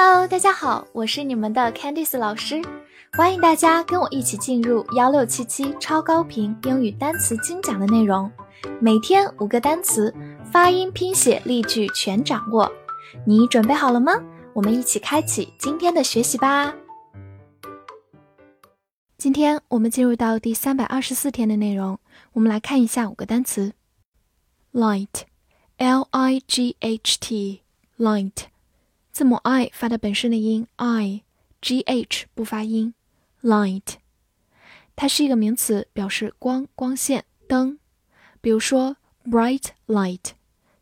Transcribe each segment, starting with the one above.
Hello，大家好，我是你们的 Candice 老师，欢迎大家跟我一起进入幺六七七超高频英语单词精讲的内容，每天五个单词，发音、拼写、例句全掌握，你准备好了吗？我们一起开启今天的学习吧。今天我们进入到第三百二十四天的内容，我们来看一下五个单词：light，l i g h t，light。字母 i 发的本身的音 i，g h 不发音，light，它是一个名词，表示光、光线、灯。比如说 bright light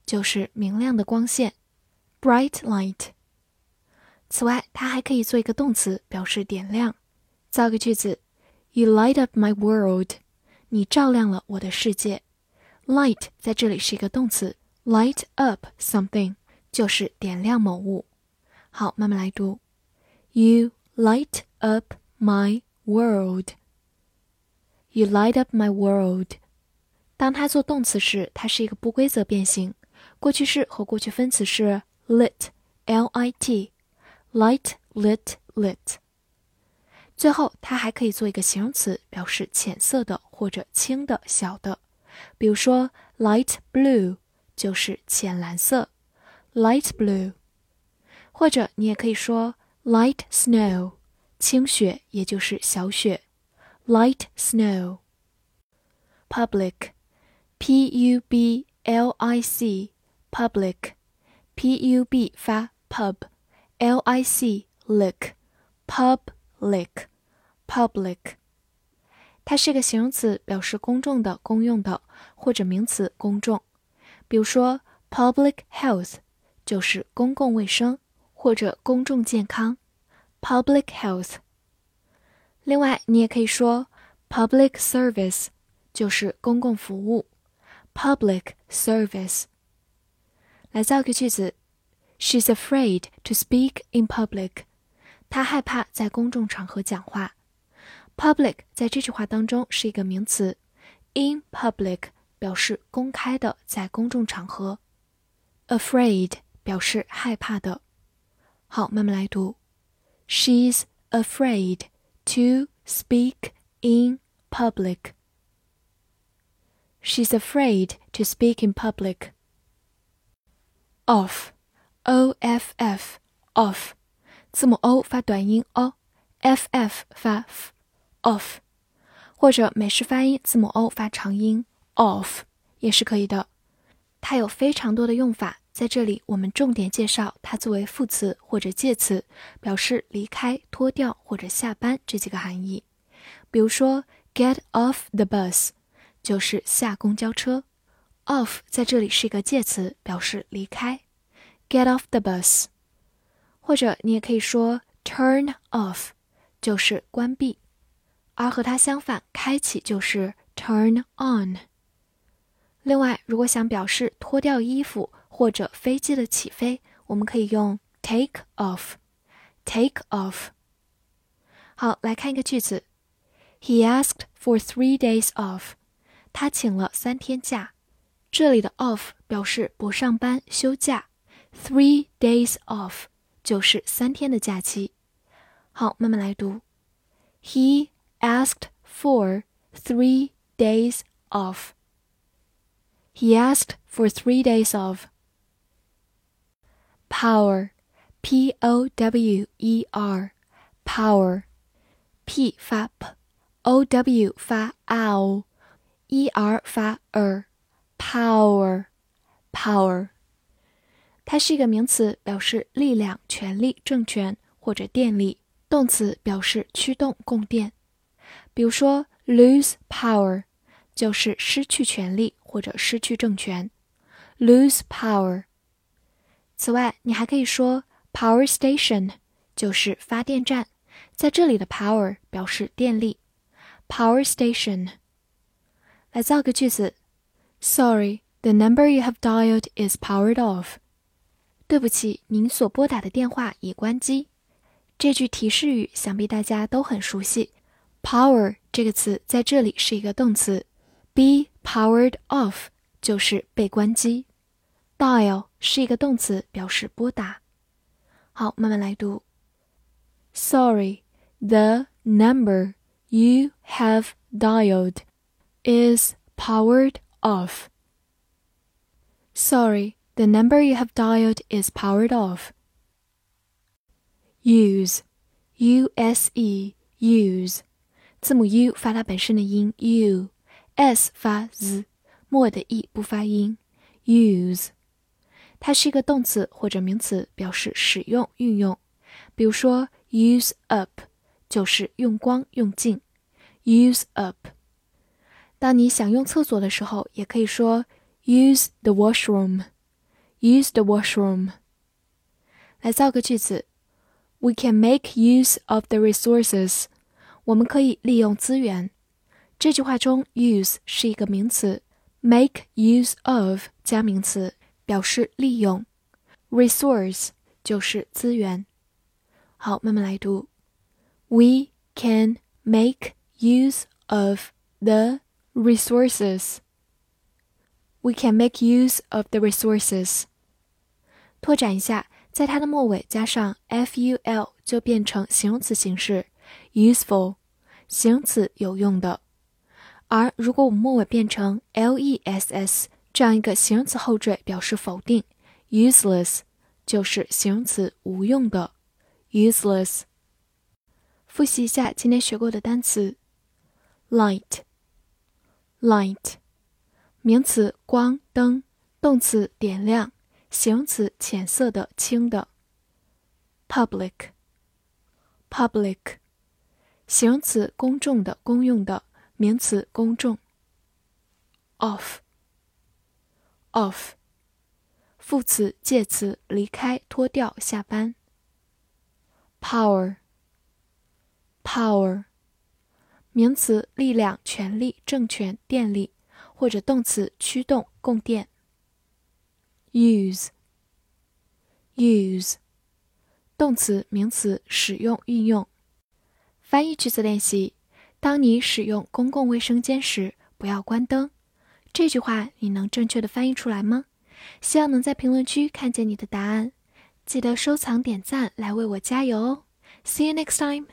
就是明亮的光线，bright light。此外，它还可以做一个动词，表示点亮。造个句子：You light up my world，你照亮了我的世界。light 在这里是一个动词，light up something 就是点亮某物。好，慢慢来读。You light up my world. You light up my world. 当它做动词时，它是一个不规则变形。过去式和过去分词是 lit，l-i-t，light lit lit。最后，它还可以做一个形容词，表示浅色的或者轻的、小的。比如说，light blue 就是浅蓝色，light blue。 或者你也可以说 light snow，轻雪也就是小雪，light snow。public，p u b l i c，public，p u b 发 pub，l i c lick，public，public。它是个形容词，表示公众的、公用的，或者名词公众。比如说 public health 就是公共卫生。或者公众健康，public health。另外，你也可以说 public service，就是公共服务，public service。来造个句子：She's afraid to speak in public。她害怕在公众场合讲话。public 在这句话当中是一个名词，in public 表示公开的，在公众场合，afraid 表示害怕的。好，慢慢来读。She's afraid to speak in public. She's afraid to speak in public. Off, O F F, off，字母 O 发短音 o，F F 发 f，off，或者美式发音字母 O 发长音 off 也是可以的。它有非常多的用法。 在这里，我们重点介绍它作为副词或者介词，表示离开、脱掉或者下班这几个含义。比如说，get off the bus 就是下公交车，off 在这里是一个介词，表示离开，get off the bus。或者你也可以说 turn off 就是关闭，而和它相反，开启就是 turn on。另外，如果想表示脱掉衣服，或者飞机的起飞，我们可以用 take off。take off。好，来看一个句子：He asked for three days off。他请了三天假。这里的 off 表示不上班、休假，three days off 就是三天的假期。好，慢慢来读：He asked for three days off。He asked for three days off power, p o w e r, power, p 发 p，o w 发 ow，e r 发 er，power, power。它是一个名词，表示力量、权力、政权或者电力；动词表示驱动、供电。比如说，lose power 就是失去权力或者失去政权，lose power。 此外，你还可以说 power station 就是发电站，在这里的 power 表示电力，power station。来造个句子：Sorry, the number you have dialed is powered off。对不起，您所拨打的电话已关机。这句提示语想必大家都很熟悉，power 这个词在这里是一个动词，be powered off 就是被关机。Dial 是一个动词，表示拨打。 好，慢慢来读。Sorry, the number you have dialed is powered off. Sorry, the number you have dialed is powered off. Use, U S E, use，字母 U 发它本身的音 U，S 发 z，末的 e 不发音。Use， 它是一个动词或者名词，表示使用、运用。比如说，use up 就是用光、用尽。Use up。当你想用厕所的时候，也可以说 use the washroom。Use the washroom。来造个句子：We can make use of the resources。我们可以利用资源。这句话中，use 是一个名词，make use of 加名词表示利用，resource 就是资源。好，慢慢来读。We can make use of the resources. We can make use of the resources. 拓展一下，在它的末尾加上 ful 就变成形容词形式，useful，形容词有用的。而如果我们末尾变成 less 这样一个形容词后缀，表示否定，useless 就是形容词无用的。useless。复习一下今天学过的单词：light，light，名词光灯，动词点亮，形容词浅色的轻的；public，public，形容词公众的公用的，名词公众；off Off，副词介词离开脱掉下班。power，power，名词，力量、权力、政权、电力，或者动词，驱动、供电。use，use，动词、名词，使用、运用。翻译句子练习：当你使用公共卫生间时，不要关灯。这句话你能正确的翻译出来吗？希望能在评论区看见你的答案。记得收藏、点赞来为我加油哦！See you next time.